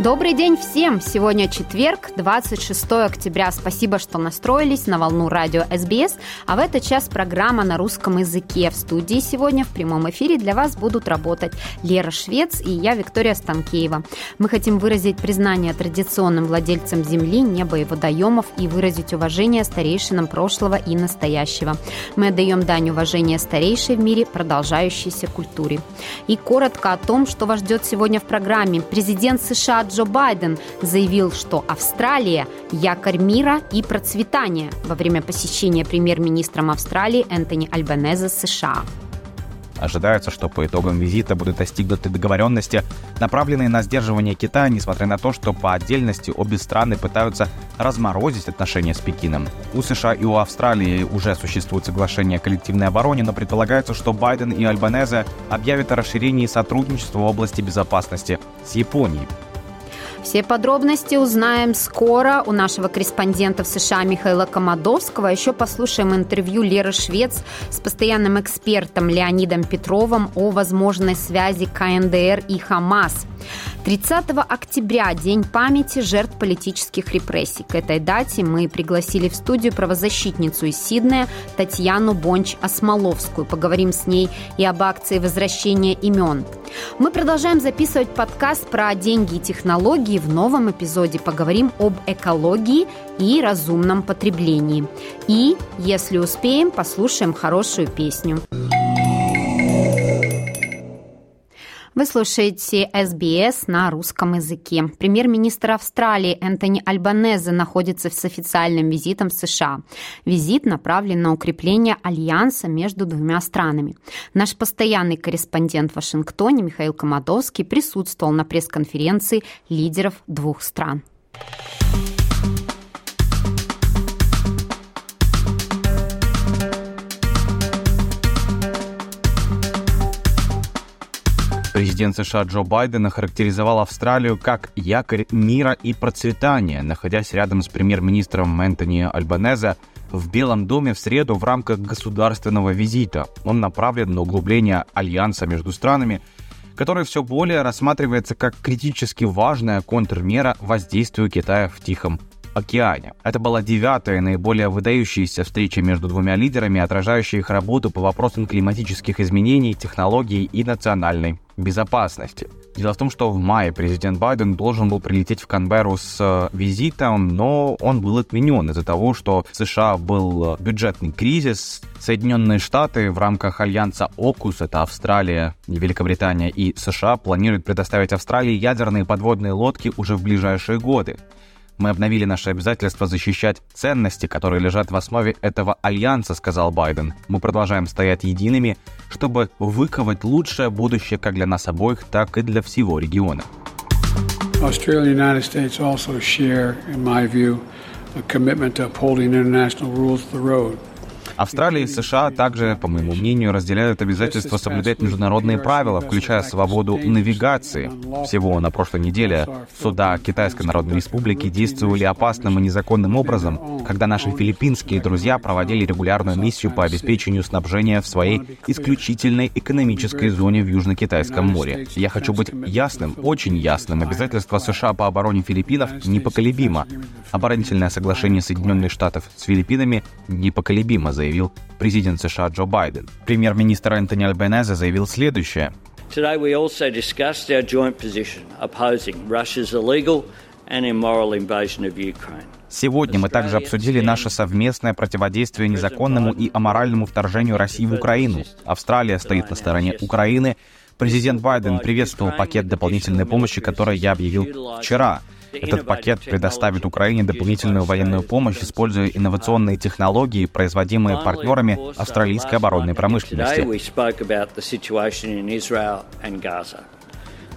Добрый день всем! Сегодня четверг, 26 октября. Спасибо, что настроились на волну радио СБС. А в этот час программа на русском языке. В студии сегодня в прямом эфире для вас будут работать Лера Швец и я, Виктория Станкеева. Мы хотим выразить признание традиционным владельцам земли, неба и водоемов и выразить уважение старейшинам прошлого и настоящего. Мы отдаем дань уважения старейшей в мире продолжающейся культуре. И коротко о том, что вас ждет сегодня в программе. Президент США Джо Байден заявил, что Австралия – якорь мира и процветания во время посещения премьер-министром Австралии Энтони Альбанеза США. Ожидается, что по итогам визита будут достигнуты договоренности, направленные на сдерживание Китая, несмотря на то, что по отдельности обе страны пытаются разморозить отношения с Пекином. У США и у Австралии уже существует соглашение о коллективной обороне, но предполагается, что Байден и Альбанезе объявят о расширении сотрудничества в области безопасности с Японией. Все подробности узнаем скоро у нашего корреспондента в США Михаила Комадовского. Еще послушаем интервью Леры Швец с постоянным экспертом Леонидом Петровым о возможной связи КНДР и Хамас. 30 октября – День памяти жертв политических репрессий. К этой дате мы пригласили в студию правозащитницу из Сиднея Татьяну Бонч-Осмоловскую. Поговорим с ней и об акции возвращения имен. Мы продолжаем записывать подкаст про деньги и технологии. В новом эпизоде поговорим об экологии и разумном потреблении. И, если успеем, послушаем хорошую песню. Вы слушаете СБС на русском языке. Премьер-министр Австралии Энтони Альбанезе находится с официальным визитом в США. Визит направлен на укрепление альянса между двумя странами. Наш постоянный корреспондент в Вашингтоне Михаил Комадовский присутствовал на пресс-конференции лидеров двух стран. Президент США Джо Байден охарактеризовал Австралию как якорь мира и процветания, находясь рядом с премьер-министром Энтони Альбанезе в Белом доме в среду в рамках государственного визита. Он направлен на углубление альянса между странами, который все более рассматривается как критически важная контрмера воздействию Китая в Тихом океане. Это была девятая наиболее выдающаяся встреча между двумя лидерами, отражающая их работу по вопросам климатических изменений, технологий и национальной безопасности. Дело в том, что в мае президент Байден должен был прилететь в Канберру с э, визитом, но он был отменен из-за того, что в США был э, бюджетный кризис. Соединенные Штаты в рамках альянса ОКУС, это Австралия, Великобритания и США, планируют предоставить Австралии ядерные подводные лодки уже в ближайшие годы. Мы обновили наше обязательство защищать ценности, которые лежат в основе этого альянса, сказал Байден. Мы продолжаем стоять едиными, чтобы выковать лучшее будущее как для нас обоих, так и для всего региона. Australia Австралия и США также, по моему мнению, разделяют обязательство соблюдать международные правила, включая свободу навигации. Всего на прошлой неделе суда Китайской Народной Республики действовали опасным и незаконным образом, когда наши филиппинские друзья проводили регулярную миссию по обеспечению снабжения в своей исключительной экономической зоне в Южно-Китайском море. Я хочу быть ясным, очень ясным. Обязательство США по обороне Филиппинов непоколебимо. Оборонительное соглашение Соединенных Штатов с Филиппинами непоколебимо, заявил заявил президент США Джо Байден. Премьер-министр Энтони Альбенезе заявил следующее. Today we also discussed our joint position opposing Russia's illegal and immoral invasion of Ukraine. Сегодня мы также обсудили наше совместное противодействие незаконному и аморальному вторжению России в Украину. Австралия стоит на стороне Украины. Президент Байден приветствовал пакет дополнительной помощи, который я объявил вчера. Этот пакет предоставит Украине дополнительную военную помощь, используя инновационные технологии, производимые партнерами австралийской оборонной промышленности.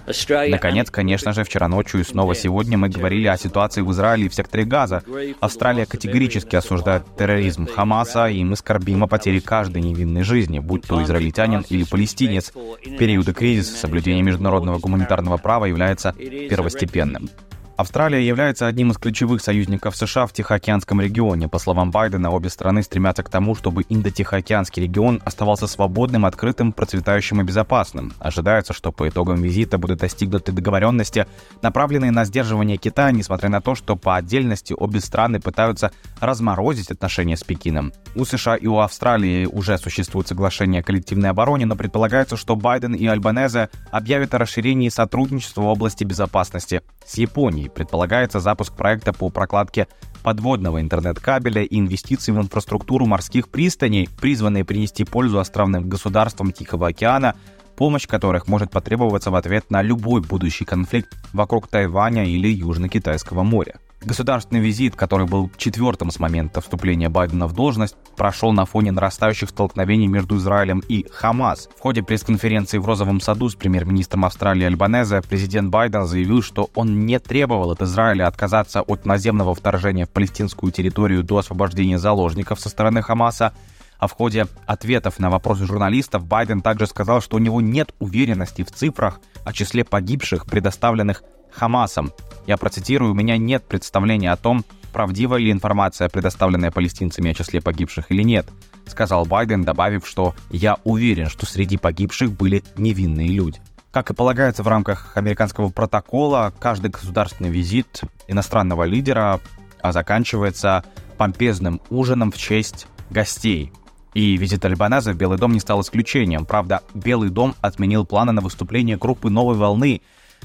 Наконец, конечно же, вчера ночью и снова сегодня мы говорили о ситуации в Израиле и в секторе Газа. Австралия категорически осуждает терроризм Хамаса, и мы скорбим о потере каждой невинной жизни, будь то израильтянин или палестинец. В периоды кризиса соблюдение международного гуманитарного права является первостепенным. Австралия является одним из ключевых союзников США в Тихоокеанском регионе. По словам Байдена, обе страны стремятся к тому, чтобы Индо-Тихоокеанский регион оставался свободным, открытым, процветающим и безопасным. Ожидается, что по итогам визита будут достигнуты договоренности, направленные на сдерживание Китая, несмотря на то, что по отдельности обе страны пытаются разморозить отношения с Пекином. У США и у Австралии уже существует соглашение о коллективной обороне, но предполагается, что Байден и Альбанезе объявят о расширении сотрудничества в области безопасности с Японией. Японии. Предполагается запуск проекта по прокладке подводного интернет-кабеля и инвестиций в инфраструктуру морских пристаней, призванные принести пользу островным государствам Тихого океана, помощь которых может потребоваться в ответ на любой будущий конфликт вокруг Тайваня или Южно-Китайского моря. Государственный визит, который был четвертым с момента вступления Байдена в должность, прошел на фоне нарастающих столкновений между Израилем и Хамас. В ходе пресс-конференции в Розовом саду с премьер-министром Австралии Альбанезе президент Байден заявил, что он не требовал от Израиля отказаться от наземного вторжения в палестинскую территорию до освобождения заложников со стороны Хамаса, а в ходе ответов на вопросы журналистов Байден также сказал, что у него нет уверенности в цифрах о числе погибших, предоставленных Хамасом. Я процитирую, у меня нет представления о том, правдива ли информация, предоставленная палестинцами о числе погибших или нет, сказал Байден, добавив, что я уверен, что среди погибших были невинные люди. Как и полагается в рамках американского протокола, каждый государственный визит иностранного лидера а заканчивается помпезным ужином в честь гостей. И визит Альбаназа в Белый дом не стал исключением. Правда, Белый дом отменил планы на выступление группы «Новой волны»,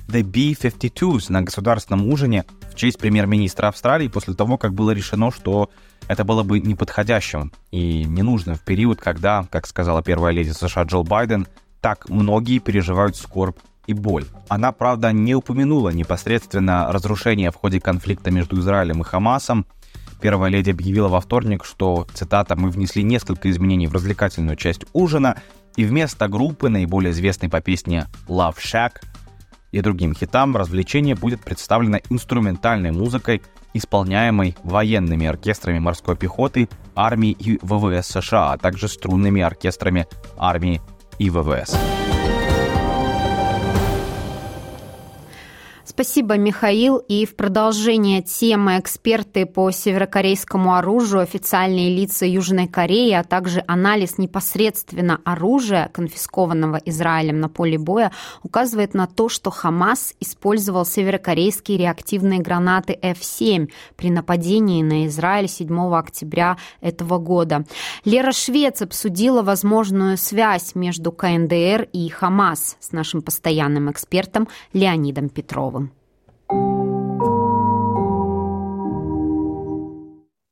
The B-52s на государственном ужине в честь премьер-министра Австралии после того, как было решено, что это было бы неподходящим и не нужно в период, когда, как сказала первая леди США Джилл Байден, так многие переживают скорбь и боль. Она, правда, не упомянула непосредственно разрушение в ходе конфликта между Израилем и Хамасом. Первая леди объявила во вторник, что, цитата, «мы внесли несколько изменений в развлекательную часть ужина, и вместо группы, наиболее известной по песне Love Shack, и другим хитам развлечение будет представлено инструментальной музыкой, исполняемой военными оркестрами морской пехоты, армии и ВВС США, а также струнными оркестрами армии и ВВС. Спасибо, Михаил. И в продолжение темы эксперты по северокорейскому оружию, официальные лица Южной Кореи, а также анализ непосредственно оружия, конфискованного Израилем на поле боя, указывает на то, что Хамас использовал северокорейские реактивные гранаты F-7 при нападении на Израиль 7 октября этого года. Лера Швец обсудила возможную связь между КНДР и Хамас с нашим постоянным экспертом Леонидом Петровым.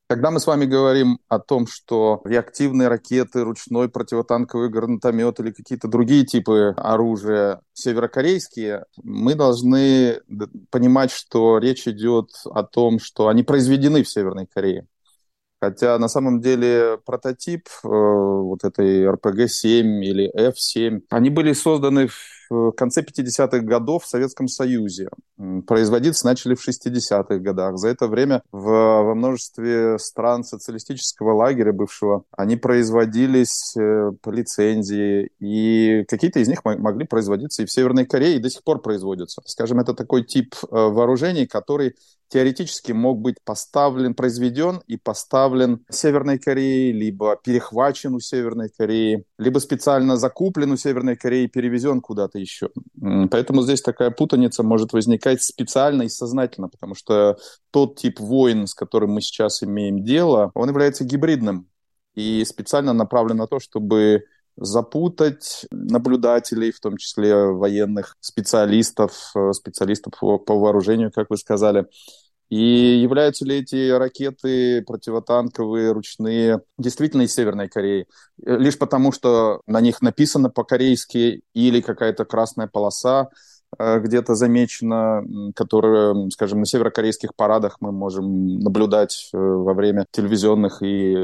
Когда мы с вами говорим о том, что реактивные ракеты, ручной противотанковый гранатомет или какие-то другие типы оружия северокорейские, мы должны понимать, что речь идет о том, что они произведены в Северной Корее. Хотя на самом деле прототип э, вот этой RPG-7 или F-7, они были созданы в конце 50-х годов в Советском Союзе. Производиться начали в 60-х годах. За это время в, во множестве стран социалистического лагеря бывшего они производились э, по лицензии, и какие-то из них могли производиться и в Северной Корее, и до сих пор производятся. Скажем, это такой тип э, вооружений, который теоретически мог быть поставлен, произведен и поставлен Северной Корее, либо перехвачен у Северной Кореи, либо специально закуплен у Северной Кореи и перевезен куда-то еще. Поэтому здесь такая путаница может возникать специально и сознательно, потому что тот тип войн, с которым мы сейчас имеем дело, он является гибридным и специально направлен на то, чтобы запутать наблюдателей, в том числе военных специалистов, э, специалистов по, по вооружению, как вы сказали. И являются ли эти ракеты противотанковые, ручные, действительно из Северной Кореи? Лишь потому, что на них написано по-корейски или какая-то красная полоса, где-то замечено, которое, скажем, на северокорейских парадах мы можем наблюдать э, во время телевизионных и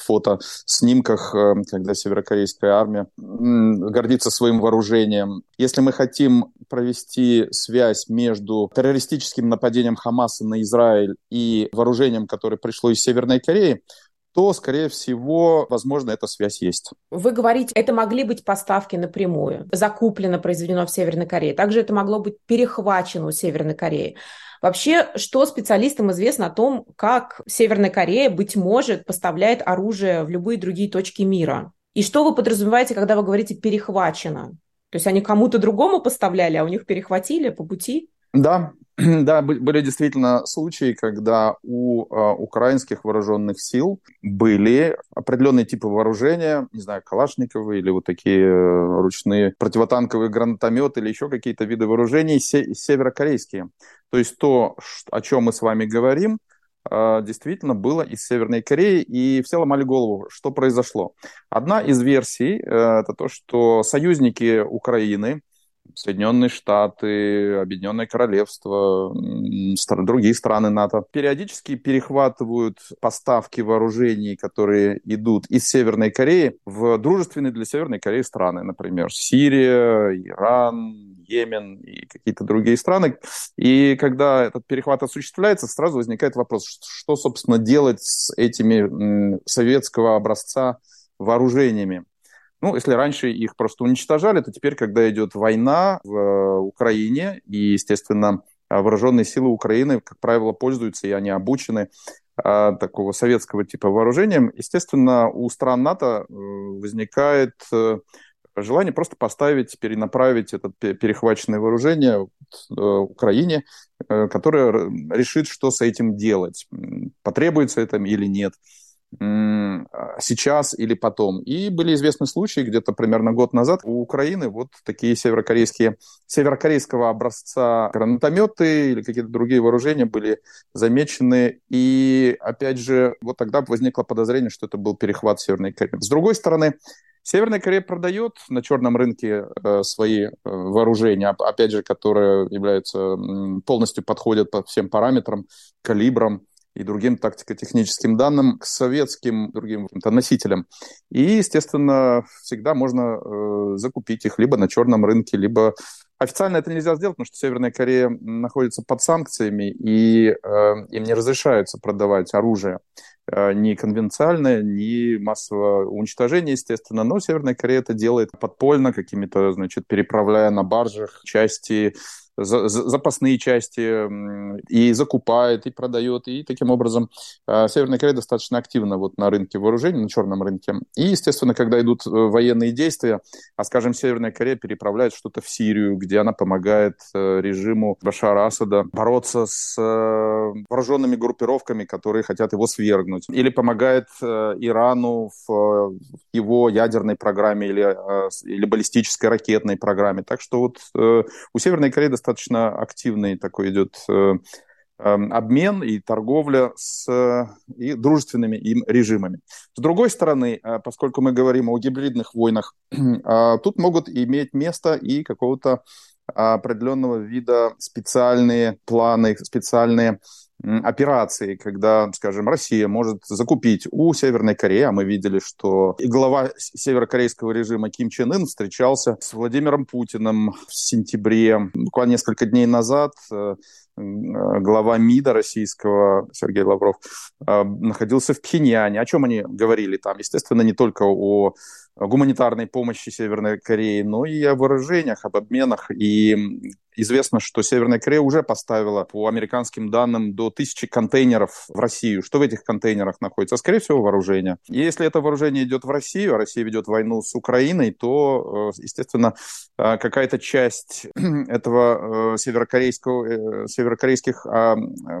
фотоснимках, когда северокорейская армия гордится своим вооружением. Если мы хотим провести связь между террористическим нападением Хамаса на Израиль и вооружением, которое пришло из Северной Кореи, то, скорее всего, возможно, эта связь есть. Вы говорите, это могли быть поставки напрямую, закуплено, произведено в Северной Корее. Также это могло быть перехвачено у Северной Кореи. Вообще, что специалистам известно о том, как Северная Корея, быть может, поставляет оружие в любые другие точки мира? И что вы подразумеваете, когда вы говорите «перехвачено»? То есть они кому-то другому поставляли, а у них перехватили по пути? Да, да, были действительно случаи, когда у э, украинских вооруженных сил были определенные типы вооружения, не знаю, калашниковые или вот такие э, ручные противотанковые гранатометы или еще какие-то виды вооружений се- северокорейские. То есть то, о чем мы с вами говорим, э, действительно было из Северной Кореи, и все ломали голову, что произошло. Одна из версий э, это то, что союзники Украины, Соединенные Штаты, Объединенное Королевство, другие страны НАТО периодически перехватывают поставки вооружений, которые идут из Северной Кореи в дружественные для Северной Кореи страны, например, Сирия, Иран, Йемен и какие-то другие страны. И когда этот перехват осуществляется, сразу возникает вопрос, что, собственно, делать с этими советского образца вооружениями. Ну, если раньше их просто уничтожали, то теперь, когда идет война в э, Украине, и, естественно, вооруженные силы Украины, как правило, пользуются, и они обучены а, такого советского типа вооружением, естественно, у стран НАТО э, возникает э, желание просто поставить, перенаправить это перехваченное вооружение Украине, которое решит, что с этим делать, потребуется это или нет сейчас или потом. И были известны случаи, где-то примерно год назад у Украины вот такие северокорейские, северокорейского образца гранатометы или какие-то другие вооружения были замечены. И опять же, вот тогда возникло подозрение, что это был перехват Северной Кореи. С другой стороны, Северная Корея продает на черном рынке э, свои э, вооружения, опять же, которые являются полностью подходят по всем параметрам, калибрам и другим тактико-техническим данным к советским другим носителям. И, естественно, всегда можно э, закупить их либо на черном рынке, либо официально это нельзя сделать, потому что Северная Корея находится под санкциями, и э, им не разрешается продавать оружие э, ни конвенциальное, ни массового уничтожения, естественно. Но Северная Корея это делает подпольно, какими-то, значит, переправляя на баржах части запасные части и закупает, и продает, и таким образом а, Северная Корея достаточно активна вот на рынке вооружений, на черном рынке. И, естественно, когда идут э, военные действия, а, скажем, Северная Корея переправляет что-то в Сирию, где она помогает э, режиму Башара Асада бороться с э, вооруженными группировками, которые хотят его свергнуть, или помогает Ирану в его ядерной программе или, или баллистической ракетной программе. Так что вот у Северной Кореи достаточно активный такой идет э, эм, обмен и торговля с и дружественными им режимами. С другой стороны, э, поскольку мы говорим о гибридных войнах, э, тут могут иметь место и какого-то определенного вида специальные планы, специальные операции, когда, скажем, Россия может закупить у Северной Кореи, а мы видели, что и глава северокорейского режима Ким Чен Ын встречался с Владимиром Путиным в сентябре, буквально несколько дней назад, э, глава МИДа российского Сергей Лавров э, находился в Пхеньяне. О чем они говорили там? Естественно, не только о гуманитарной помощи Северной Корее, но и о вооружениях, об обменах. И Известно, что Северная Корея уже поставила, по американским данным, до тысячи контейнеров в Россию. Что в этих контейнерах находится? Скорее всего, вооружение. И если это вооружение идет в Россию, а Россия ведет войну с Украиной, то, э, естественно, э, какая-то часть этого северокорейского, северокорейских а,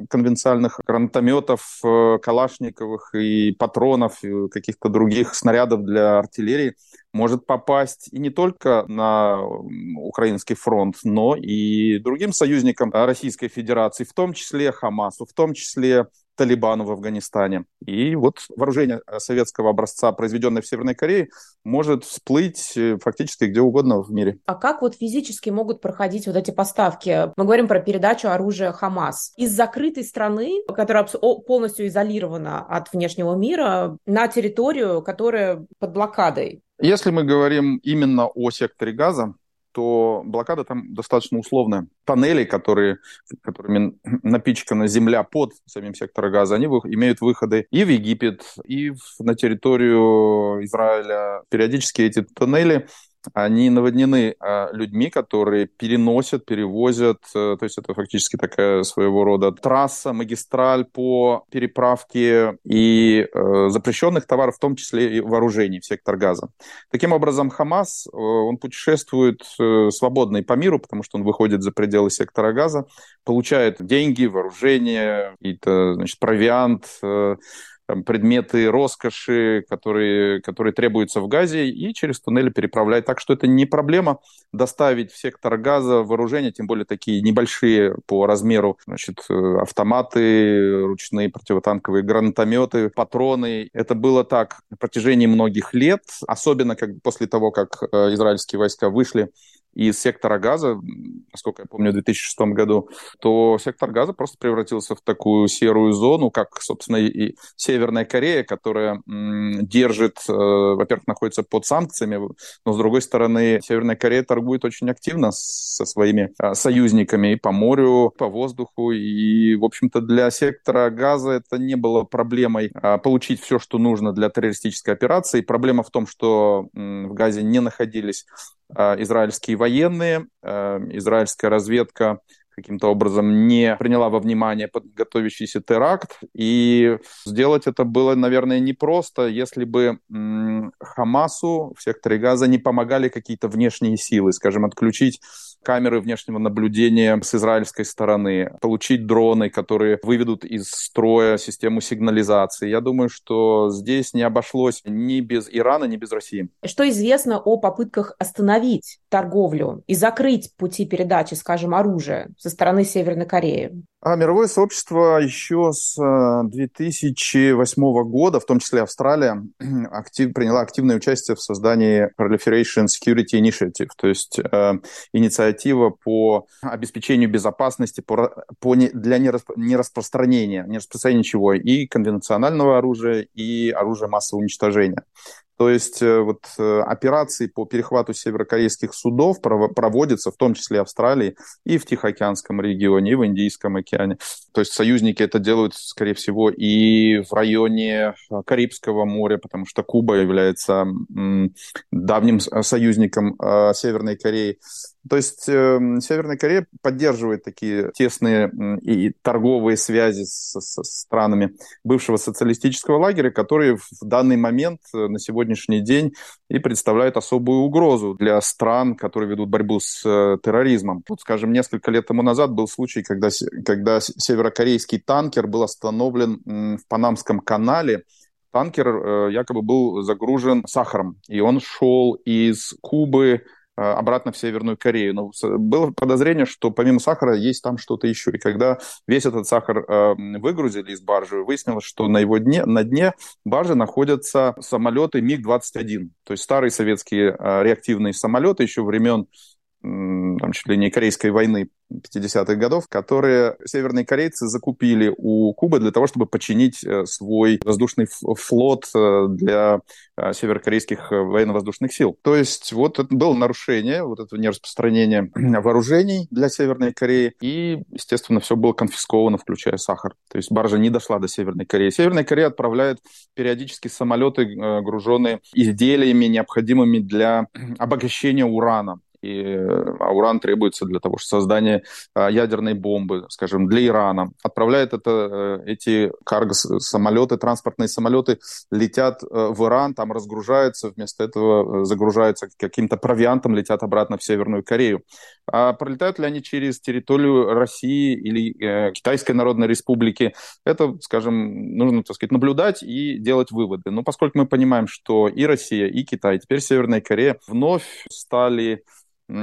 конвенциальных гранатометов, калашниковых и патронов, и каких-то других снарядов для артиллерии может попасть и не только на украинский фронт, но и другим союзникам Российской Федерации, в том числе Хамасу, в том числе Талибану в Афганистане. И вот вооружение советского образца, произведенное в Северной Корее, может всплыть э, фактически где угодно в мире. А как вот физически могут проходить вот эти поставки? Мы говорим про передачу оружия Хамас. Из закрытой страны, которая полностью изолирована от внешнего мира, на территорию, которая под блокадой. Если мы говорим именно о секторе газа, то блокада там достаточно условная. Тоннели, которые, которыми напичкана земля под самим сектором газа, они имеют выходы и в Египет, и на территорию Израиля. Периодически эти тоннели они наводнены а, людьми, которые переносят, перевозят, э, то есть это фактически такая своего рода трасса, магистраль по переправке и э, запрещенных товаров, в том числе и вооружений в сектор газа. Таким образом, Хамас, э, он путешествует свободно и по миру, потому что он выходит за пределы сектора газа, получает деньги, вооружение, какие-то, значит, провиант, там, предметы роскоши, которые, которые требуются в газе, и через туннели переправлять. Так что это не проблема доставить в сектор газа вооружения, тем более такие небольшие по размеру значит, э, автоматы, ручные противотанковые гранатометы, патроны. Это было так на протяжении многих лет, особенно как после того, как э, израильские войска вышли из сектора газа, насколько я помню, в 2006 году, то сектор газа просто превратился в такую серую зону, как, собственно, и Северная Корея, которая держит, э, во-первых, находится под санкциями, но, с другой стороны, Северная Корея торгует очень активно со своими э, союзниками и по морю, по воздуху, и, в общем-то, для сектора газа это не было проблемой а, получить все, что нужно для террористической операции. Проблема в том, что в газе не находились а, израильские военные, а, израильская разведка каким-то образом не приняла во внимание готовящийся теракт. И сделать это было, наверное, непросто, если бы Хамасу в секторе Газа не помогали какие-то внешние силы, скажем, отключить камеры внешнего наблюдения с израильской стороны, получить дроны, которые выведут из строя систему сигнализации. Я думаю, что здесь не обошлось ни без Ирана, ни без России. Что известно о попытках остановить торговлю и закрыть пути передачи, скажем, оружия со стороны Северной Кореи? А мировое сообщество еще с 2008 э, года, в том числе Австралия, актив, приняла активное участие в создании Proliferation Security Initiative, то есть э, инициатива по обеспечению безопасности по, по для нераспространения, не распространения ничего, и конвенционального оружия, и оружия массового уничтожения. То есть э, вот э, операции по перехвату северокорейских судов проводятся в том числе Австралии и в Тихоокеанском регионе, и в Индийском океане. То есть союзники это делают, скорее всего, и в районе э, Карибского моря, потому что Куба является давним союзником Северной Кореи. То есть Северная Корея поддерживает такие тесные и торговые связи с, с странами бывшего социалистического лагеря, которые в данный момент на сегодняшний день и представляют особую угрозу для стран, которые ведут борьбу с э, терроризмом. Вот, скажем, несколько лет тому назад был случай, когда, когда северокорейский танкер был остановлен в Панамском канале, танкер э, якобы был загружен сахаром, и он шел из Кубы обратно в Северную Корею. Но было подозрение, что помимо сахара есть там что-то еще. И когда весь этот сахар э, выгрузили из баржи, выяснилось, что на его дне, на дне баржи находятся самолеты МиГ-21. То есть старые советские э, реактивные самолеты еще времен там, чуть ли не Корейской войны 50-х годов, которые северные корейцы закупили у Кубы для того, чтобы починить э, свой воздушный флот э, для э, северокорейских военно-воздушных сил. То есть вот это было нарушение, вот это нераспространение вооружений для Северной Кореи, и, естественно, все было конфисковано, включая сахар. То есть баржа не дошла до Северной Кореи. Северная Корея отправляет периодически самолеты, груженные изделиями, необходимыми для обогащения урана и а уран требуется для того, чтобы создание а, ядерной бомбы, скажем, для Ирана. Отправляет это, э, эти карго-самолеты, транспортные самолеты летят э, в Иран, там разгружаются, вместо этого э, загружаются каким-то провиантом, летят обратно в Северную Корею. А пролетают ли они через территорию России или э, Китайской Народной Республики? Это, скажем, нужно, так сказать, наблюдать и делать выводы. Но поскольку мы понимаем, что и Россия, и Китай, теперь Северная Корея вновь стали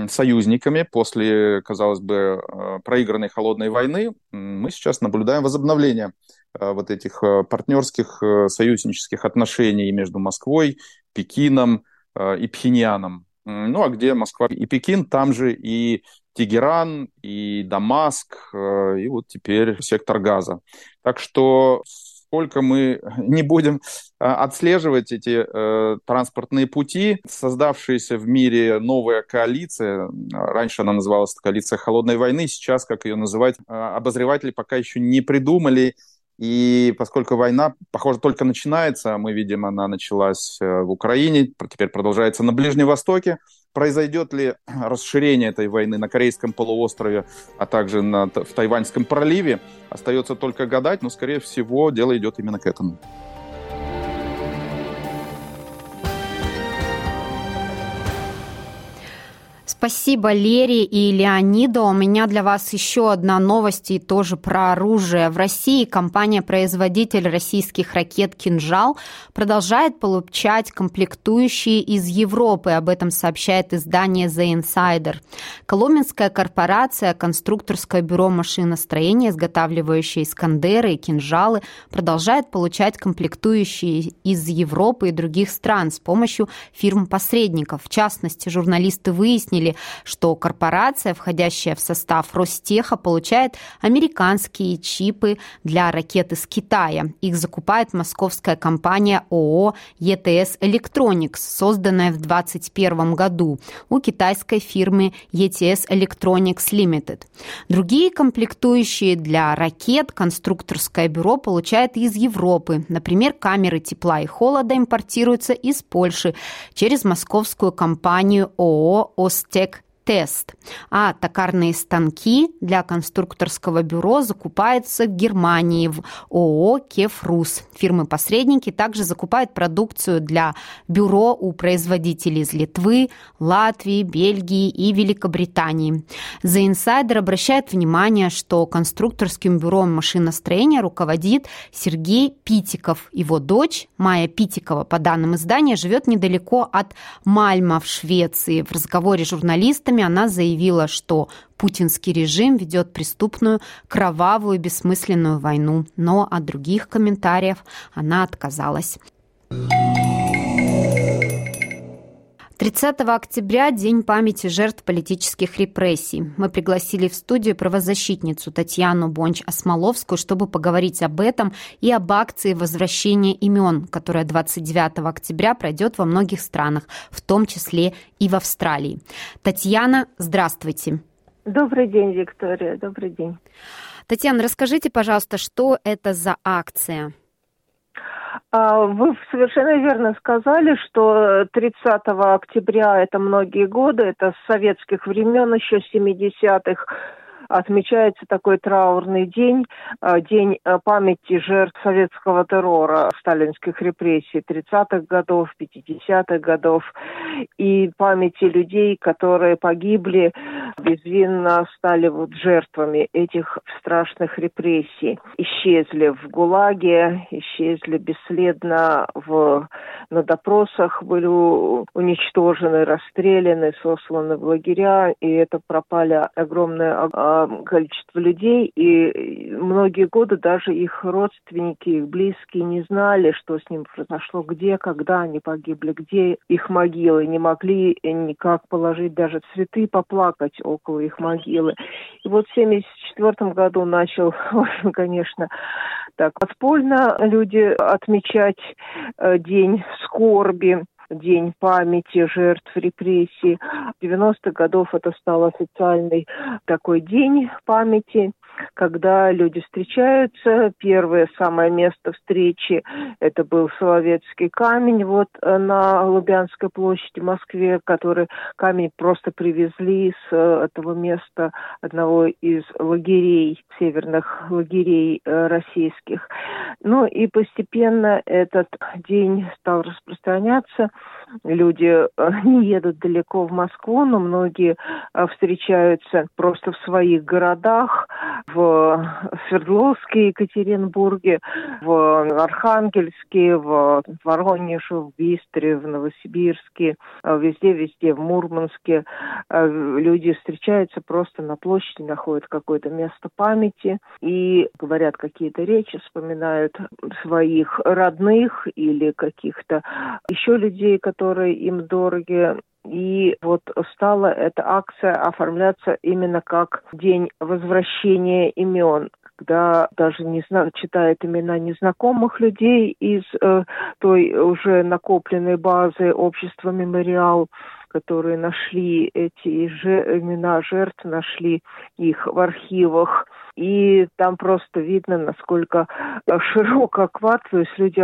союзниками после, казалось бы, э, проигранной холодной войны, мы сейчас наблюдаем возобновление вот этих партнерских союзнических отношений между Москвой, Пекином и Пхеньяном. Ну, а где Москва и Пекин, там же и Тегеран, и Дамаск, и вот теперь сектор газа. Так что сколько мы не будем а, отслеживать эти э, транспортные пути, создавшаяся в мире новая коалиция, раньше она называлась коалиция холодной войны, сейчас, как ее называть, э, обозреватели пока еще не придумали, и поскольку война, похоже, только начинается, мы видим, она началась э, в Украине, теперь продолжается на Ближнем Востоке, произойдет ли расширение этой войны на Корейском полуострове, а также на, в Тайваньском проливе, остается только гадать, но, скорее всего, дело идет именно к этому. Спасибо, Лере и Леонида. У меня для вас еще одна новость и тоже про оружие. В России компания-производитель российских ракет «Кинжал» продолжает получать комплектующие из Европы. Об этом сообщает издание The Insider. Коломенская корпорация, конструкторское бюро машиностроения, изготавливающее «Искандеры» и «Кинжалы», продолжает получать комплектующие из Европы и других стран с помощью фирм-посредников. В частности, журналисты выяснили, что корпорация, входящая в состав Ростеха, получает американские чипы для ракет из Китая. Их закупает московская компания ООО ETS Electronics, созданная в 2021 году у китайской фирмы ETS Electronics Limited. Другие комплектующие для ракет конструкторское бюро получает из Европы. Например, камеры тепла и холода импортируются из Польши через московскую компанию ООО «Остех тест, а токарные станки для конструкторского бюро закупаются в Германии в ООО «Кефрус». Фирмы-посредники также закупают продукцию для бюро у производителей из Литвы, Латвии, Бельгии и Великобритании. The Insider обращает внимание, что конструкторским бюро машиностроения руководит Сергей Питиков. Его дочь Майя Питикова, по данным издания, живет недалеко от Мальма в Швеции. В разговоре с журналистами она заявила, что путинский режим ведет преступную, кровавую, бессмысленную войну, но от других комментариев она отказалась. 30 октября – День памяти жертв политических репрессий. Мы пригласили в студию правозащитницу Татьяну Бонч-Осмоловскую, чтобы поговорить об этом и об акции возвращения имен, которая 29 октября пройдет во многих странах, в том числе и в Австралии. Татьяна, здравствуйте. Добрый день, Виктория, добрый день. Татьяна, расскажите, пожалуйста, что это за акция? А, вы совершенно верно сказали, что 30 октября, это многие годы, это с советских времен, еще 70-х, отмечается такой траурный день, э, день э, памяти жертв советского террора, сталинских репрессий 30-х годов, 50-х годов, и памяти людей, которые погибли, безвинно стали вот жертвами этих страшных репрессий. Исчезли в ГУЛАГе, исчезли бесследно в, на допросах, были уничтожены, расстреляны, сосланы в лагеря, и это пропали огромное а, количество людей, и многие годы даже их родственники, их близкие не знали, что с ним произошло, где, когда они погибли, где их могилы, не могли никак положить даже цветы, поплакать около их могилы. И вот в 1974 году начал, конечно, так подпольно люди отмечать э, день скорби День памяти жертв репрессий. В 90-х годов это стал официальный такой день памяти когда люди встречаются. Первое самое место встречи это был Соловецкий камень вот э, на Лубянской площади в Москве, который камень просто привезли с э, этого места одного из лагерей, северных лагерей э, российских. Ну и постепенно этот день стал распространяться. Люди не едут далеко в Москву, но многие встречаются просто в своих городах, в Свердловске, Екатеринбурге, в Архангельске, в Воронеже, в Бистре, в Новосибирске, везде-везде, в Мурманске. Люди встречаются просто на площади, находят какое-то место памяти и говорят какие-то речи, вспоминают своих родных или каких-то еще людей, которые им дороги. И вот стала эта акция оформляться именно как день возвращения имен когда даже не зна читает имена незнакомых людей из э, той уже накопленной базы общества «Мемориал», которые нашли эти же имена жертв, нашли их в архивах. И там просто видно, насколько широк охват, то есть люди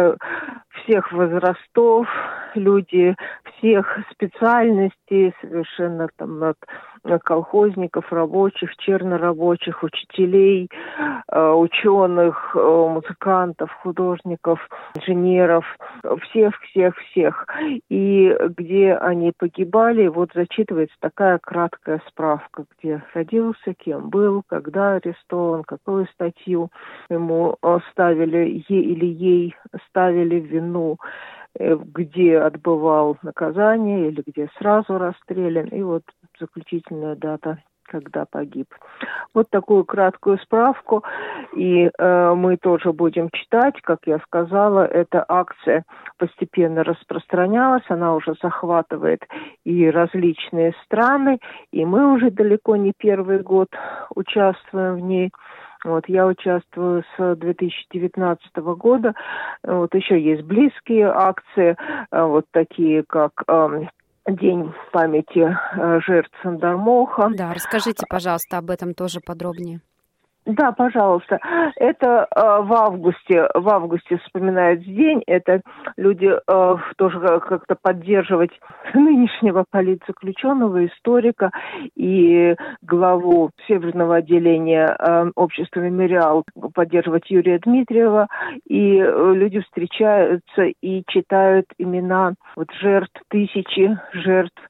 всех возрастов, люди всех специальностей, совершенно там от колхозников, рабочих, чернорабочих, учителей, э, ученых, э, музыкантов, художников, инженеров, всех-всех-всех. И где они погибали, вот зачитывается такая краткая справка, где родился, кем был, когда арестован, какую статью ему ставили, ей или ей ставили вину. Э, где отбывал наказание или где сразу расстрелян. И вот заключительная дата когда погиб. Вот такую краткую справку. И э, мы тоже будем читать, как я сказала, эта акция постепенно распространялась, она уже захватывает и различные страны, и мы уже далеко не первый год участвуем в ней. Вот, я участвую с 2019 года. Вот еще есть близкие акции, э, вот такие как эм, День памяти э, жертв Сандармоха. Да, расскажите, пожалуйста, об этом тоже подробнее. Да, пожалуйста. Это э, в августе, в августе вспоминают день. Это люди э, тоже как-то поддерживать нынешнего политзаключенного, историка и главу Северного отделения э, общества «Мемориал» поддерживать Юрия Дмитриева. И э, люди встречаются и читают имена вот жертв, тысячи жертв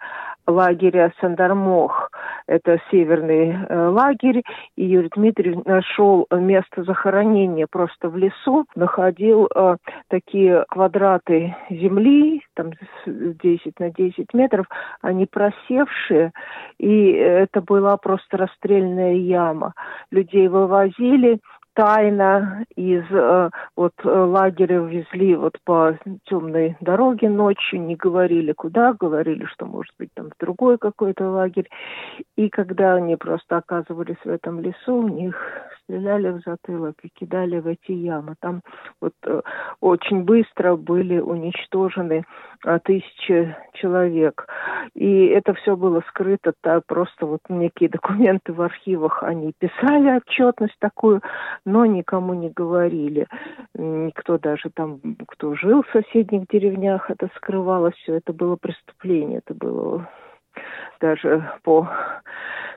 лагеря Сандармох. Это северный э, лагерь. И Юрий Дмитриевич нашел место захоронения просто в лесу. Находил э, такие квадраты земли, там 10 на 10 метров. Они просевшие. И это была просто расстрельная яма. Людей вывозили тайно из э, вот э, лагеря везли вот по темной дороге ночью, не говорили куда, говорили, что может быть там в другой какой-то лагерь. И когда они просто оказывались в этом лесу, у них стреляли в затылок и кидали в эти ямы. Там вот э, очень быстро были уничтожены э, тысячи человек. И это все было скрыто, так просто вот некие документы в архивах, они писали отчетность такую, но никому не говорили. Никто даже там, кто жил в соседних деревнях, это скрывалось все. Это было преступление, это было даже по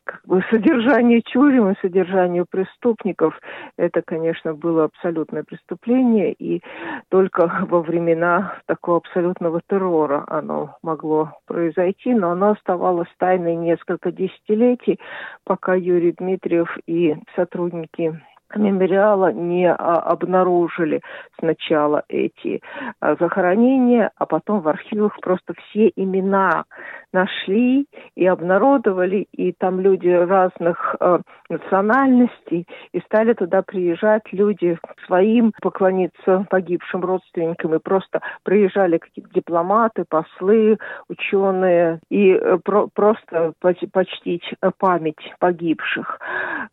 как бы содержанию тюрем и содержанию преступников, это, конечно, было абсолютное преступление, и только во времена такого абсолютного террора оно могло произойти, но оно оставалось тайной несколько десятилетий, пока Юрий Дмитриев и сотрудники мемориала не а, обнаружили сначала эти а, захоронения, а потом в архивах просто все имена нашли и обнародовали, и там люди разных э, национальностей, и стали туда приезжать люди своим поклониться погибшим родственникам, и просто приезжали какие-то дипломаты, послы, ученые, и э, про просто почтить память погибших.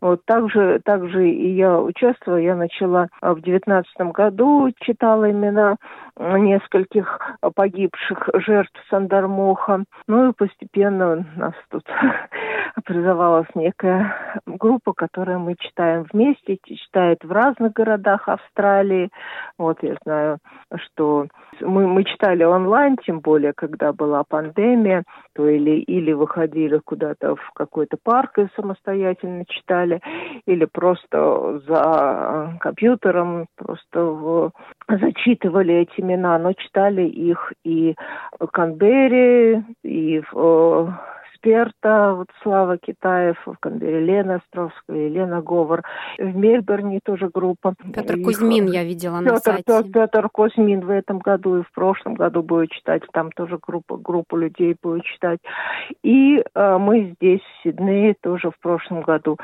Вот также, также и я участвовала, я начала в девятнадцатом году, читала имена нескольких погибших жертв Сандармоха. Ну и постепенно нас тут образовалась некая группа, которую мы читаем вместе, читает в разных городах Австралии. Вот я знаю, что мы, мы читали онлайн, тем более, когда была пандемия, то или, или выходили куда-то в какой-то парк и самостоятельно читали, или просто за компьютером просто в, зачитывали эти имена, но читали их и в Канберре, и в Берта, вот Слава Китаев, Лена Островская, Елена Говор. В Мельбурне тоже группа. Петр Кузьмин я видела Петр, на сайте. Петр, Петр Кузьмин в этом году и в прошлом году будет читать. Там тоже группа, группа людей будет читать. И э, мы здесь, в Сиднее, тоже в прошлом году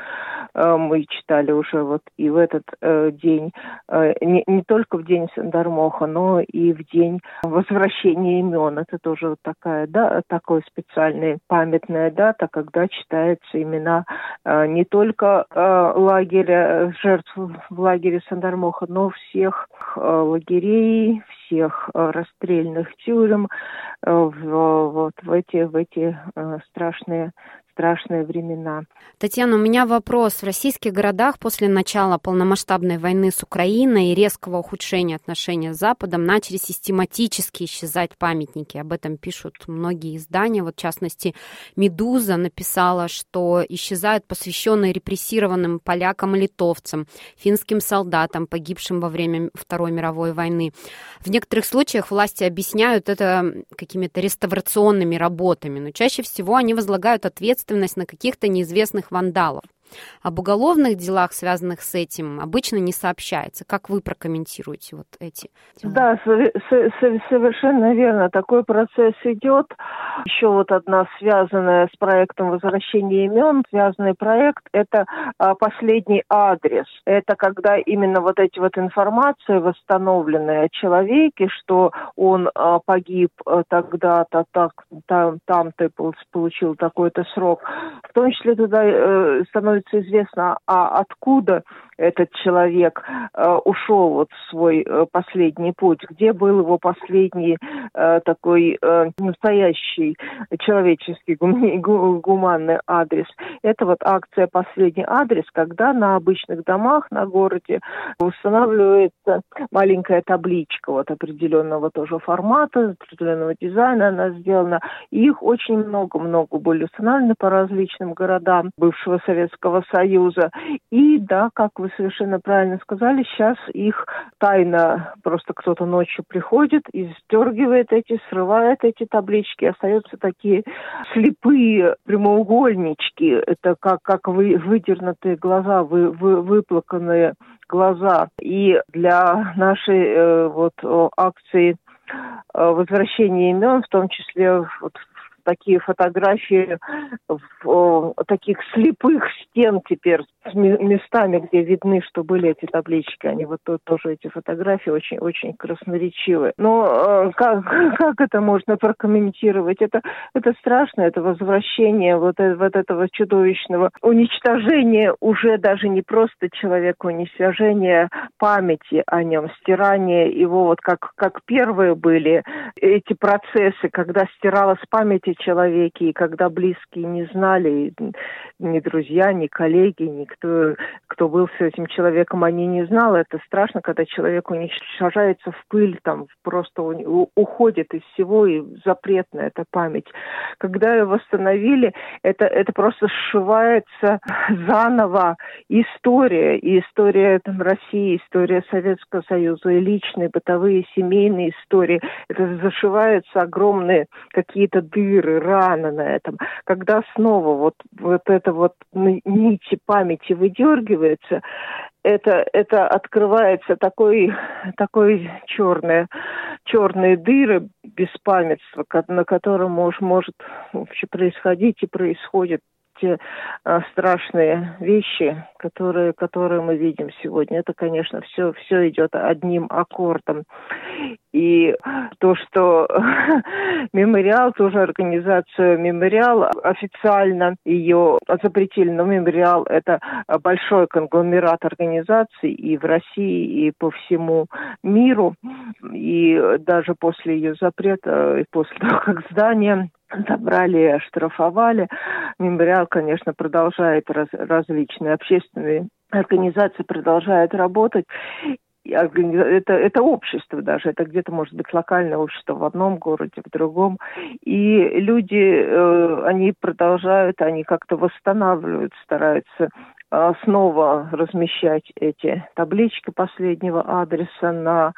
э, мы читали уже вот и в этот э, день, э, не, не только в день Сандармоха, но и в день возвращения имен. Это тоже вот такая, да, такой специальная памятная дата, когда читаются имена э, не только э, лагеря, жертв в лагере Сандармоха, но всех э, лагерей, всех расстрельных тюрем вот в эти, в эти страшные страшные времена. Татьяна, у меня вопрос. В российских городах после начала полномасштабной войны с Украиной и резкого ухудшения отношений с Западом начали систематически исчезать памятники. Об этом пишут многие издания. Вот, в частности, «Медуза» написала, что исчезают посвященные репрессированным полякам и литовцам, финским солдатам, погибшим во время Второй мировой войны. В некоторых случаях власти объясняют это какими-то реставрационными работами, но чаще всего они возлагают ответственность ответственность на каких-то неизвестных вандалов. Об уголовных делах, связанных с этим, обычно не сообщается. Как вы прокомментируете вот эти дела? Да, совершенно верно. Такой процесс идет. Еще вот одна связанная с проектом возвращения имен, связанный проект, это а, последний адрес. Это когда именно вот эти вот информации восстановленные о человеке, что он а, погиб а, тогда-то, так, там, там ты получил такой-то срок. В том числе туда э, становится становится известно, а откуда этот человек э, ушел вот в свой э, последний путь, где был его последний э, такой э, настоящий человеческий гум, гуманный адрес. Это вот акция «Последний адрес», когда на обычных домах на городе устанавливается маленькая табличка вот определенного тоже формата, определенного дизайна она сделана. И их очень много-много были установлены по различным городам бывшего Советского Союза. И да, как вы совершенно правильно сказали, сейчас их тайно просто кто-то ночью приходит и стергивает эти, срывает эти таблички, остаются такие слепые прямоугольнички, это как, как вы, выдернутые глаза, вы, вы, выплаканные глаза. И для нашей э, вот акции э, возвращения имен, в том числе вот такие фотографии в, таких слепых стен теперь с местами, где видны, что были эти таблички. Они вот то, тоже эти фотографии очень очень красноречивы. Но э, как, как это можно прокомментировать? Это, это страшно, это возвращение вот, э, вот этого чудовищного уничтожения уже даже не просто человека, уничтожения памяти о нем, стирание его вот как, как первые были эти процессы, когда стиралась память человеке, и когда близкие не знали, ни друзья, ни коллеги, никто, кто был с этим человеком, они не знали. Это страшно, когда человек уничтожается в пыль, там просто уходит из всего, и запретная эта память. Когда ее восстановили, это, это просто сшивается заново история, и история там, России, история Советского Союза, и личные, бытовые, семейные истории. Это зашиваются огромные какие-то дыры, дыры, раны на этом. Когда снова вот, вот это вот нити памяти выдергивается, это, это открывается такой, такой черные, черные дыры беспамятства, на котором может, может вообще происходить и происходит те а, страшные вещи, которые, которые мы видим сегодня. Это, конечно, все, все идет одним аккордом. И то, что мемориал, тоже организация мемориал, официально ее запретили, но мемориал это большой конгломерат организаций и в России, и по всему миру. И даже после ее запрета, и после того, как здание забрали оштрафовали. Мемориал, конечно, продолжает раз, различные общественные организации продолжают работать. Это, это общество даже, это где-то может быть локальное общество в одном городе, в другом. И люди, э, они продолжают, они как-то восстанавливают, стараются снова размещать эти таблички последнего адреса на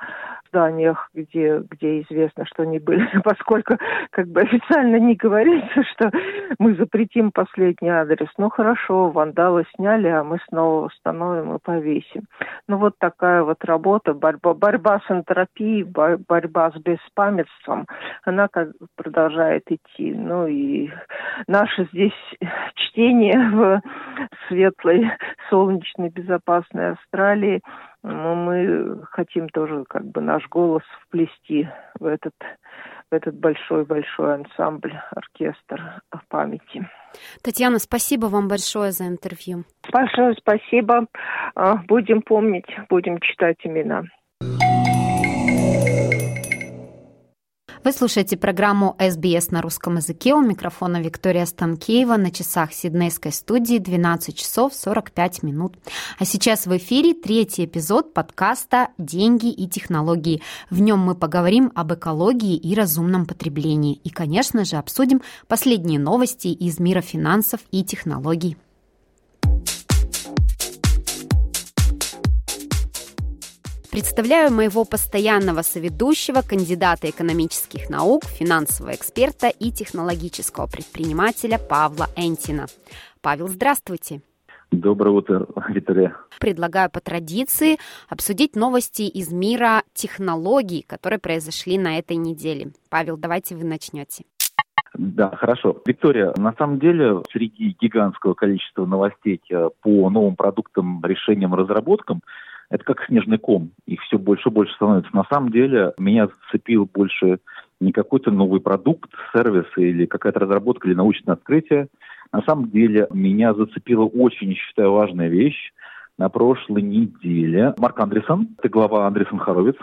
зданиях, где, где известно, что они были, поскольку как бы официально не говорится, что мы запретим последний адрес. Ну хорошо, вандалы сняли, а мы снова установим и повесим. Ну вот такая вот работа, борьба, борьба с энтропией, борьба с беспамятством, она как продолжает идти. Ну и наше здесь чтение в светлой, солнечной, безопасной Австралии – но мы хотим тоже как бы наш голос вплести в этот, в этот большой-большой ансамбль, оркестр памяти. Татьяна, спасибо вам большое за интервью. Большое спасибо. А, будем помнить, будем читать имена. Вы слушаете программу SBS на русском языке. У микрофона Виктория Станкеева. На часах Сиднейской студии 12 часов 45 минут. А сейчас в эфире третий эпизод подкаста «Деньги и технологии». В нем мы поговорим об экологии и разумном потреблении. И, конечно же, обсудим последние новости из мира финансов и технологий. Представляю моего постоянного соведущего, кандидата экономических наук, финансового эксперта и технологического предпринимателя Павла Энтина. Павел, здравствуйте. Доброе утро, Виктория. Предлагаю по традиции обсудить новости из мира технологий, которые произошли на этой неделе. Павел, давайте вы начнете. Да, хорошо. Виктория, на самом деле, среди гигантского количества новостей э, по новым продуктам, решениям, разработкам, это как снежный ком. Их все больше и больше становится. На самом деле меня зацепил больше не какой-то новый продукт, сервис или какая-то разработка или научное открытие. На самом деле меня зацепила очень, считаю, важная вещь. На прошлой неделе Марк Андерсон, это глава Андерсон Хоровиц,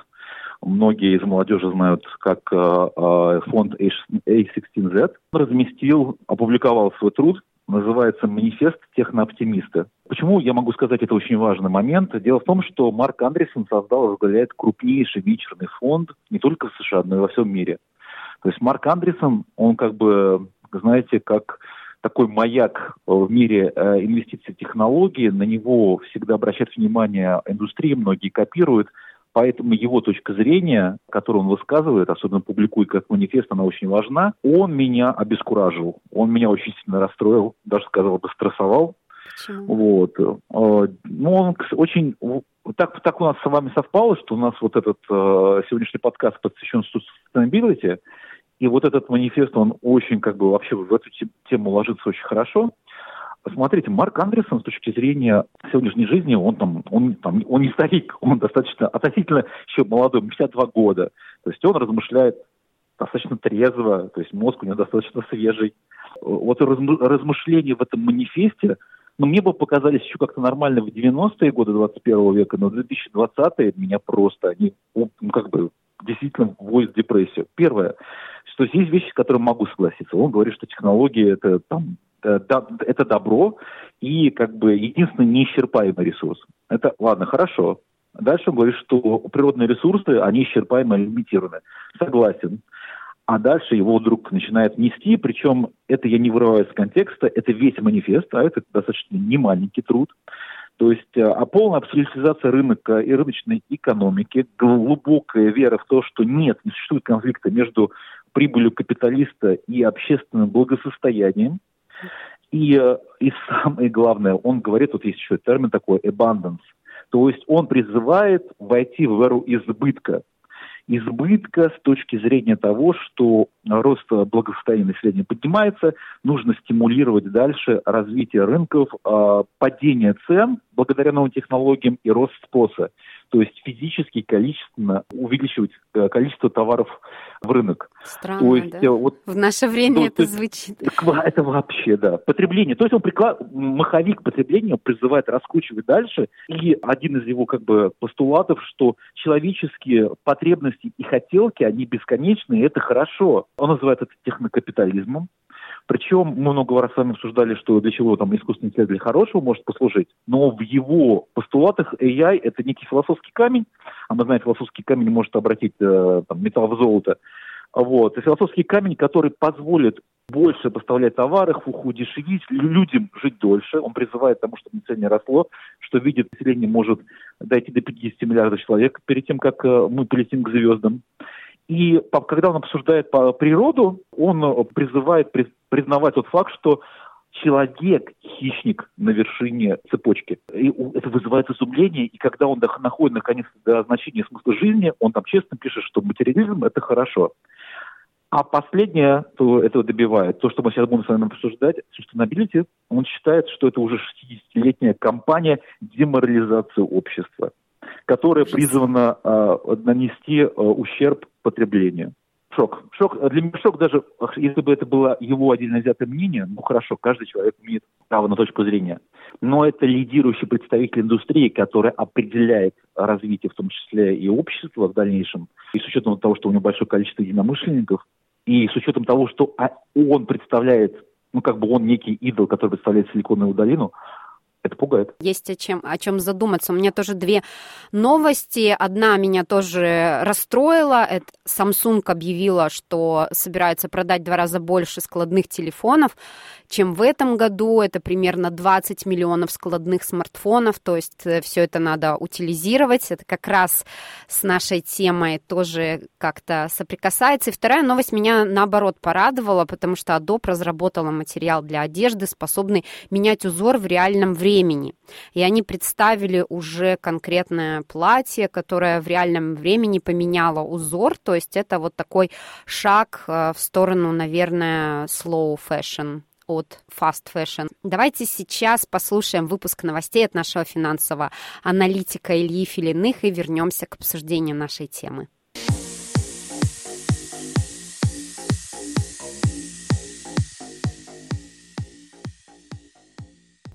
многие из молодежи знают как э, э, фонд A16Z, разместил, опубликовал свой труд называется «Манифест технооптимиста». Почему я могу сказать, это очень важный момент? Дело в том, что Марк Андерсон создал и возглавляет крупнейший вечерный фонд не только в США, но и во всем мире. То есть Марк Андерсон, он как бы, знаете, как такой маяк в мире э, инвестиций в технологии, на него всегда обращает внимание индустрия, многие копируют – Поэтому его точка зрения, которую он высказывает, особенно публикует как манифест, она очень важна. Он меня обескуражил, он меня очень сильно расстроил, даже сказал бы стрессовал. Почему? Вот. Э, ну, он очень... Так, так у нас с вами совпало, что у нас вот этот э, сегодняшний подкаст посвящен sustainability, и вот этот манифест, он очень как бы вообще в эту тему ложится очень хорошо. Смотрите, Марк Андерсон с точки зрения сегодняшней жизни, он там, он, там, он не старик, он достаточно, относительно еще молодой, 52 года. То есть он размышляет достаточно трезво, то есть мозг у него достаточно свежий. Вот размышления в этом манифесте, ну, мне бы показались еще как-то нормально в 90-е годы 21 века, но 2020-е меня просто, они, ну, как бы, действительно вводят в депрессию. Первое, что есть вещи, с которыми могу согласиться. Он говорит, что технологии это там это добро и как бы единственный неисчерпаемый ресурс. Это ладно, хорошо. Дальше он говорит, что природные ресурсы, они исчерпаемы, лимитированы. Согласен. А дальше его вдруг начинает нести, причем это я не вырываю из контекста, это весь манифест, а это достаточно не маленький труд. То есть э, а полная абсолютизация рынка и рыночной экономики, глубокая вера в то, что нет, не существует конфликта между прибылью капиталиста и общественным благосостоянием – и, э, и самое главное, он говорит, вот есть еще термин такой, abundance, то есть он призывает войти в эру избытка. Избытка с точки зрения того, что рост благосостояния населения поднимается, нужно стимулировать дальше развитие рынков, а, падение цен благодаря новым технологиям и рост спроса то есть физически, количественно увеличивать э, количество товаров в рынок. Странно, то есть, да? Э, вот, в наше время то, это звучит. Это вообще, да. Потребление. То есть он приклад... маховик потребления призывает раскручивать дальше. И один из его как бы постулатов, что человеческие потребности и хотелки, они бесконечны, и это хорошо. Он называет это технокапитализмом. Причем мы много раз с вами обсуждали, что для чего там искусственный интеллект для хорошего может послужить, но в его постулатах AI — это некий философский камень, а мы знаем, философский камень может обратить э, там, металл в золото, вот. И философский камень, который позволит больше поставлять товары, удешевить, людям жить дольше. Он призывает к тому, чтобы население росло, что видит, население может дойти до 50 миллиардов человек перед тем, как э, мы полетим к звездам. И когда он обсуждает природу, он призывает признавать тот факт, что человек хищник на вершине цепочки. И это вызывает изумление, и когда он находит наконец до значения смысла жизни, он там честно пишет, что материализм – это хорошо. А последнее, что этого добивает, то, что мы сейчас будем с вами обсуждать, sustainability, он считает, что это уже 60-летняя кампания деморализации общества, которая призвана э, нанести э, ущерб потреблению шок. Шок, для меня шок даже, если бы это было его отдельно взятое мнение, ну хорошо, каждый человек имеет право на точку зрения. Но это лидирующий представитель индустрии, который определяет развитие, в том числе и общества в дальнейшем, и с учетом того, что у него большое количество единомышленников, и с учетом того, что он представляет, ну как бы он некий идол, который представляет Силиконовую долину, это пугает. Есть о чем, о чем задуматься. У меня тоже две новости. Одна меня тоже расстроила. Это Samsung объявила, что собирается продать в два раза больше складных телефонов, чем в этом году. Это примерно 20 миллионов складных смартфонов. То есть э, все это надо утилизировать. Это как раз с нашей темой тоже как-то соприкасается. И вторая новость меня наоборот порадовала, потому что Adobe разработала материал для одежды, способный менять узор в реальном времени времени. И они представили уже конкретное платье, которое в реальном времени поменяло узор. То есть это вот такой шаг э, в сторону, наверное, slow fashion от fast fashion. Давайте сейчас послушаем выпуск новостей от нашего финансового аналитика Ильи Филиных и вернемся к обсуждению нашей темы.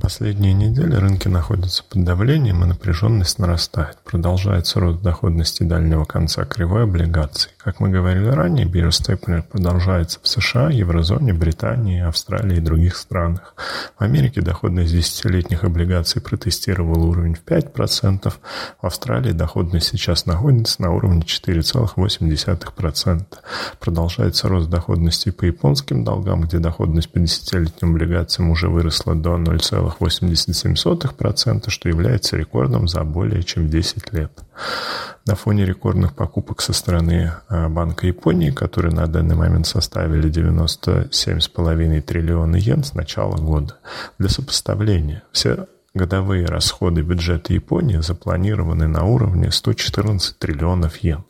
Последние недели рынки находятся под давлением, и напряженность нарастает. Продолжается рост доходности дальнего конца кривой облигаций. Как мы говорили ранее, Степлер продолжается в США, Еврозоне, Британии, Австралии и других странах. В Америке доходность десятилетних облигаций протестировала уровень в 5%. В Австралии доходность сейчас находится на уровне 4,8%. Продолжается рост доходности по японским долгам, где доходность по десятилетним облигациям уже выросла до 0,8%. 0,87%, что является рекордом за более чем 10 лет. На фоне рекордных покупок со стороны а, Банка Японии, которые на данный момент составили 97,5 триллиона йен с начала года. Для сопоставления, все годовые расходы бюджета Японии запланированы на уровне 114 триллионов йен.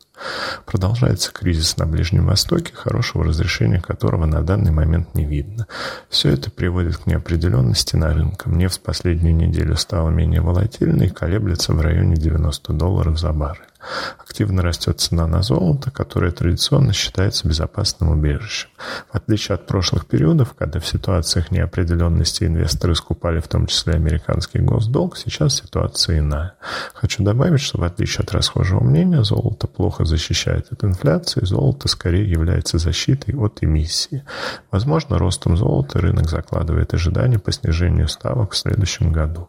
Продолжается кризис на Ближнем Востоке, хорошего разрешения которого на данный момент не видно. Все это приводит к неопределенности на рынке. Нефть в последнюю неделю стала менее волатильной и колеблется в районе 90 долларов за баррель. Активно растет цена на золото, которое традиционно считается безопасным убежищем. В отличие от прошлых периодов, когда в ситуациях неопределенности инвесторы скупали в том числе американский госдолг, сейчас ситуация иная. Хочу добавить, что в отличие от расхожего мнения, золото плохо защищает от инфляции, золото скорее является защитой от эмиссии. Возможно, ростом золота рынок закладывает ожидания по снижению ставок в следующем году.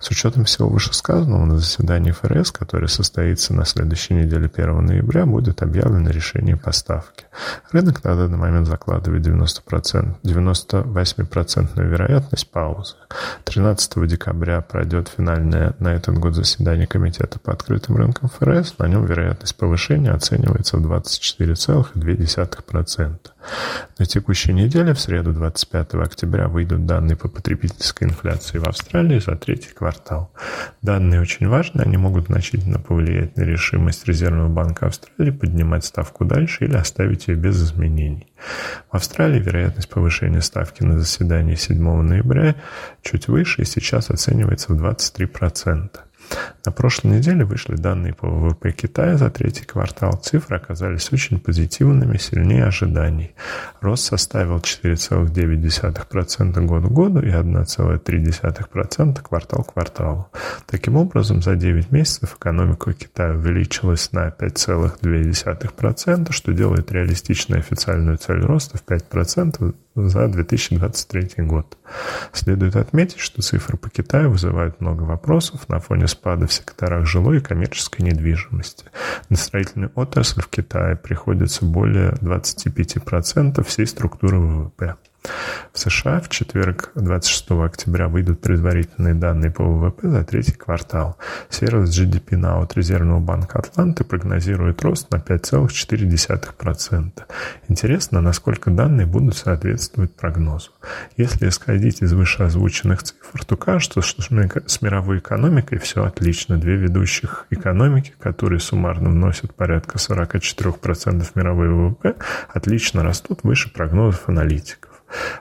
С учетом всего вышесказанного, на заседании ФРС, которое состоится на следующей неделе 1 ноября, будет объявлено решение поставки. Рынок на данный момент закладывает 90%, 98% вероятность паузы. 13 декабря пройдет финальное на этот год заседание Комитета по открытым рынкам ФРС. На нем вероятность повышения оценивается в 24,2%. На текущей неделе, в среду 25 октября, выйдут данные по потребительской инфляции в Австралии за третий квартал. Данные очень важны, они могут значительно повлиять на решимость Резервного банка Австралии поднимать ставку дальше или оставить ее без изменений. В Австралии вероятность повышения ставки на заседании 7 ноября чуть выше и сейчас оценивается в 23%. На прошлой неделе вышли данные по ВВП Китая за третий квартал. Цифры оказались очень позитивными, сильнее ожиданий. Рост составил 4,9% год к году и 1,3% квартал к кварталу. Таким образом, за 9 месяцев экономика Китая увеличилась на 5,2%, что делает реалистичную официальную цель роста в 5% за 2023 год. Следует отметить, что цифры по Китаю вызывают много вопросов на фоне спада в секторах жилой и коммерческой недвижимости. На строительную отрасль в Китае приходится более 25% всей структуры ВВП. В США в четверг, 26 октября, выйдут предварительные данные по ВВП за третий квартал. Сервис GDP Now от Резервного банка Атланты прогнозирует рост на 5,4%. Интересно, насколько данные будут соответствовать прогнозу. Если исходить из вышеозвученных цифр, то кажется, что с мировой экономикой все отлично. Две ведущих экономики, которые суммарно вносят порядка 44% мировой ВВП, отлично растут выше прогнозов аналитиков.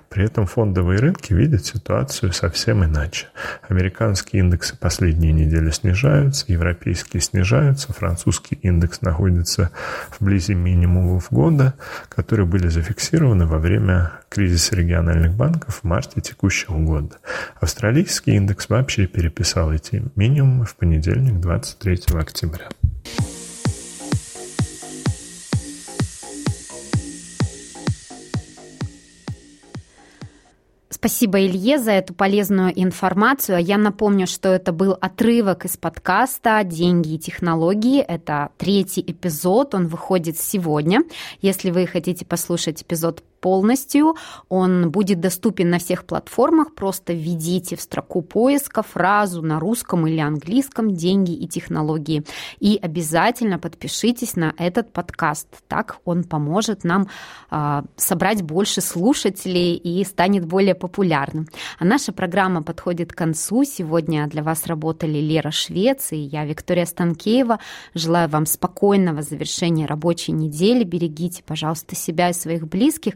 При этом фондовые рынки видят ситуацию совсем иначе. Американские индексы последние недели снижаются, европейские снижаются, французский индекс находится вблизи минимумов года, которые были зафиксированы во время кризиса региональных банков в марте текущего года. Австралийский индекс вообще переписал эти минимумы в понедельник, 23 октября. Спасибо, Илье, за эту полезную информацию. Я напомню, что это был отрывок из подкаста «Деньги и технологии». Это третий эпизод, он выходит сегодня. Если вы хотите послушать эпизод полностью. Он будет доступен на всех платформах. Просто введите в строку поиска фразу на русском или английском «деньги и технологии». И обязательно подпишитесь на этот подкаст. Так он поможет нам э, собрать больше слушателей и станет более популярным. А наша программа подходит к концу. Сегодня для вас работали Лера Швец и я, Виктория Станкеева. Желаю вам спокойного завершения рабочей недели. Берегите, пожалуйста, себя и своих близких.